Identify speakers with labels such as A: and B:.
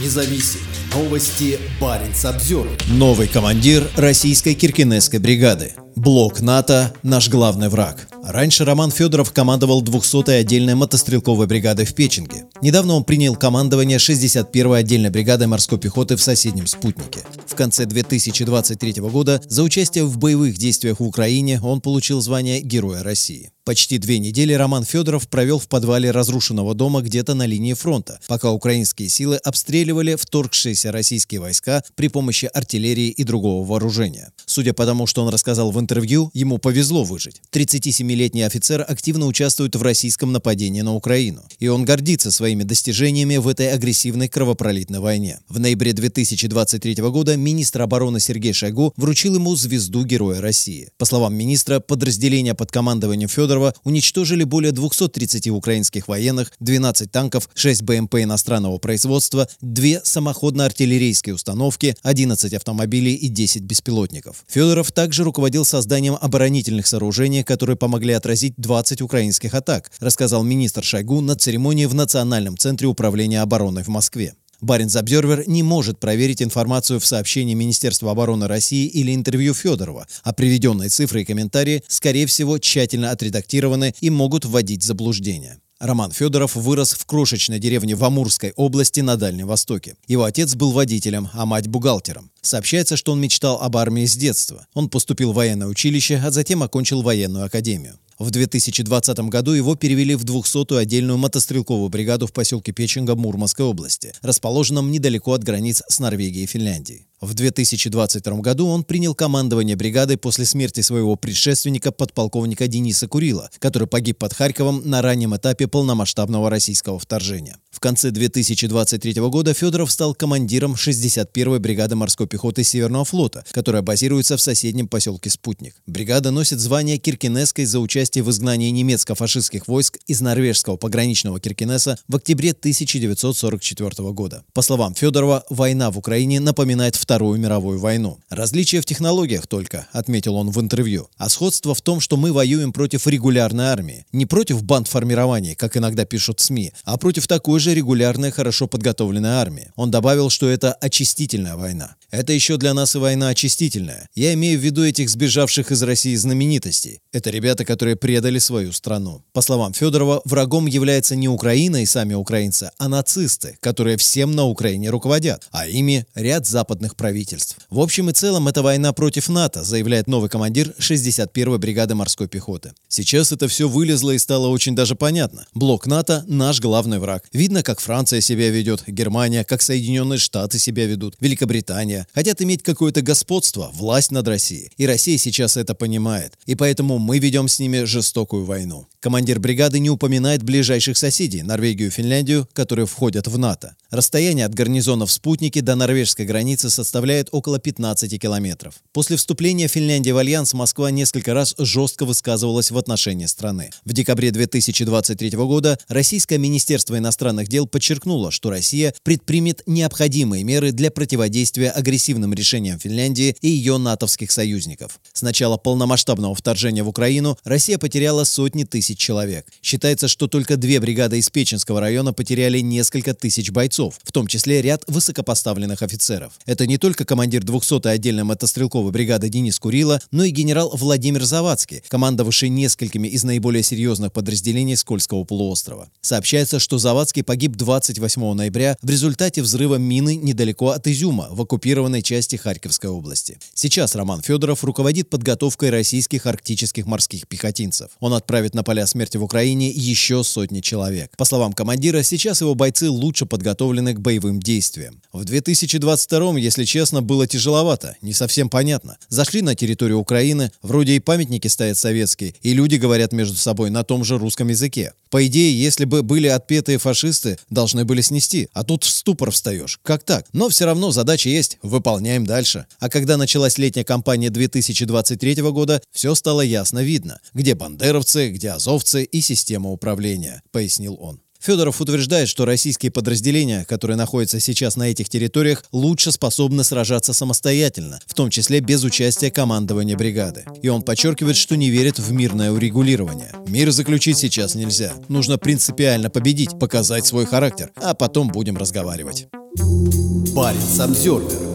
A: независим. Новости Баренц обзор.
B: Новый командир российской киркинесской бригады. Блок НАТО – наш главный враг. Раньше Роман Федоров командовал 200-й отдельной мотострелковой бригадой в Печенге. Недавно он принял командование 61-й отдельной бригадой морской пехоты в соседнем спутнике. В конце 2023 года за участие в боевых действиях в Украине он получил звание Героя России. Почти две недели Роман Федоров провел в подвале разрушенного дома где-то на линии фронта, пока украинские силы обстреливали вторгшиеся российские войска при помощи артиллерии и другого вооружения. Судя по тому, что он рассказал в интервью, ему повезло выжить. 37-летний офицер активно участвует в российском нападении на Украину, и он гордится своими достижениями в этой агрессивной кровопролитной войне. В ноябре 2023 года министр обороны Сергей Шойгу вручил ему звезду Героя России. По словам министра, подразделения под командованием Федорова уничтожили более 230 украинских военных, 12 танков, 6 БМП иностранного производства, 2 самоходно-артиллерийские установки, 11 автомобилей и 10 беспилотников. Федоров также руководил созданием оборонительных сооружений, которые помогли отразить 20 украинских атак, рассказал министр Шойгу на церемонии в Национальном центре управления обороной в Москве. Баренц Обзервер не может проверить информацию в сообщении Министерства обороны России или интервью Федорова, а приведенные цифры и комментарии, скорее всего, тщательно отредактированы и могут вводить в заблуждение. Роман Федоров вырос в крошечной деревне в Амурской области на Дальнем Востоке. Его отец был водителем, а мать – бухгалтером. Сообщается, что он мечтал об армии с детства. Он поступил в военное училище, а затем окончил военную академию. В 2020 году его перевели в 200-ю отдельную мотострелковую бригаду в поселке Печенга Мурманской области, расположенном недалеко от границ с Норвегией и Финляндией. В 2022 году он принял командование бригадой после смерти своего предшественника подполковника Дениса Курила, который погиб под Харьковом на раннем этапе полномасштабного российского вторжения. В конце 2023 года Федоров стал командиром 61-й бригады морской пехоты Северного флота, которая базируется в соседнем поселке Спутник. Бригада носит звание Киркинесской за участие в изгнании немецко-фашистских войск из норвежского пограничного Киркинеса в октябре 1944 года. По словам Федорова, война в Украине напоминает вторую мировую войну. Различие в технологиях только, отметил он в интервью. А сходство в том, что мы воюем против регулярной армии. Не против бандформирований, как иногда пишут СМИ, а против такой же регулярной, хорошо подготовленной армии. Он добавил, что это очистительная война. Это еще для нас и война очистительная. Я имею в виду этих сбежавших из России знаменитостей. Это ребята, которые предали свою страну. По словам Федорова, врагом является не Украина и сами украинцы, а нацисты, которые всем на Украине руководят, а ими ряд западных правительств. В общем и целом, это война против НАТО, заявляет новый командир 61-й бригады морской пехоты. Сейчас это все вылезло и стало очень даже понятно. Блок НАТО – наш главный враг. Видно, как Франция себя ведет, Германия, как Соединенные Штаты себя ведут, Великобритания, хотят иметь какое-то господство, власть над Россией. И Россия сейчас это понимает. И поэтому мы ведем с ними жестокую войну. Командир бригады не упоминает ближайших соседей – Норвегию и Финляндию, которые входят в НАТО. Расстояние от гарнизонов спутники до норвежской границы составляет около 15 километров. После вступления Финляндии в Альянс Москва несколько раз жестко высказывалась в отношении страны. В декабре 2023 года Российское Министерство иностранных дел подчеркнуло, что Россия предпримет необходимые меры для противодействия агрессивным решениям Финляндии и ее натовских союзников. С начала полномасштабного вторжения в Украину Россия потеряла сотни тысяч человек. Считается, что только две бригады из Печенского района потеряли несколько тысяч бойцов, в том числе ряд высокопоставленных офицеров. Это не только командир 200-й отдельной мотострелковой бригады Денис Курило, но и генерал Владимир Завадский, командовавший несколькими из наиболее серьезных подразделений Кольского полуострова. Сообщается, что Завадский погиб 28 ноября в результате взрыва мины недалеко от Изюма, в оккупированной части Харьковской области. Сейчас Роман Федоров руководит подготовкой российских арктических морских пехотинцев. Он отправит на поля смерти в Украине еще сотни человек. По словам командира, сейчас его бойцы лучше подготовлены к боевым действиям. В 2022, если честно, было тяжеловато, не совсем понятно. Зашли на территорию Украины, вроде и памятники стоят советские, и люди говорят между собой на том же русском языке. По идее, если бы были отпетые фашисты, должны были снести. А тут в ступор встаешь. Как так? Но все равно задача есть, выполняем дальше. А когда началась летняя кампания 2023 года, все стало ясно видно. Где бандеровцы, где азовцы и система управления, пояснил он. Федоров утверждает, что российские подразделения, которые находятся сейчас на этих территориях, лучше способны сражаться самостоятельно, в том числе без участия командования бригады. И он подчеркивает, что не верит в мирное урегулирование. Мир заключить сейчас нельзя. Нужно принципиально победить, показать свой характер, а потом будем разговаривать.
A: Баренц Обзервер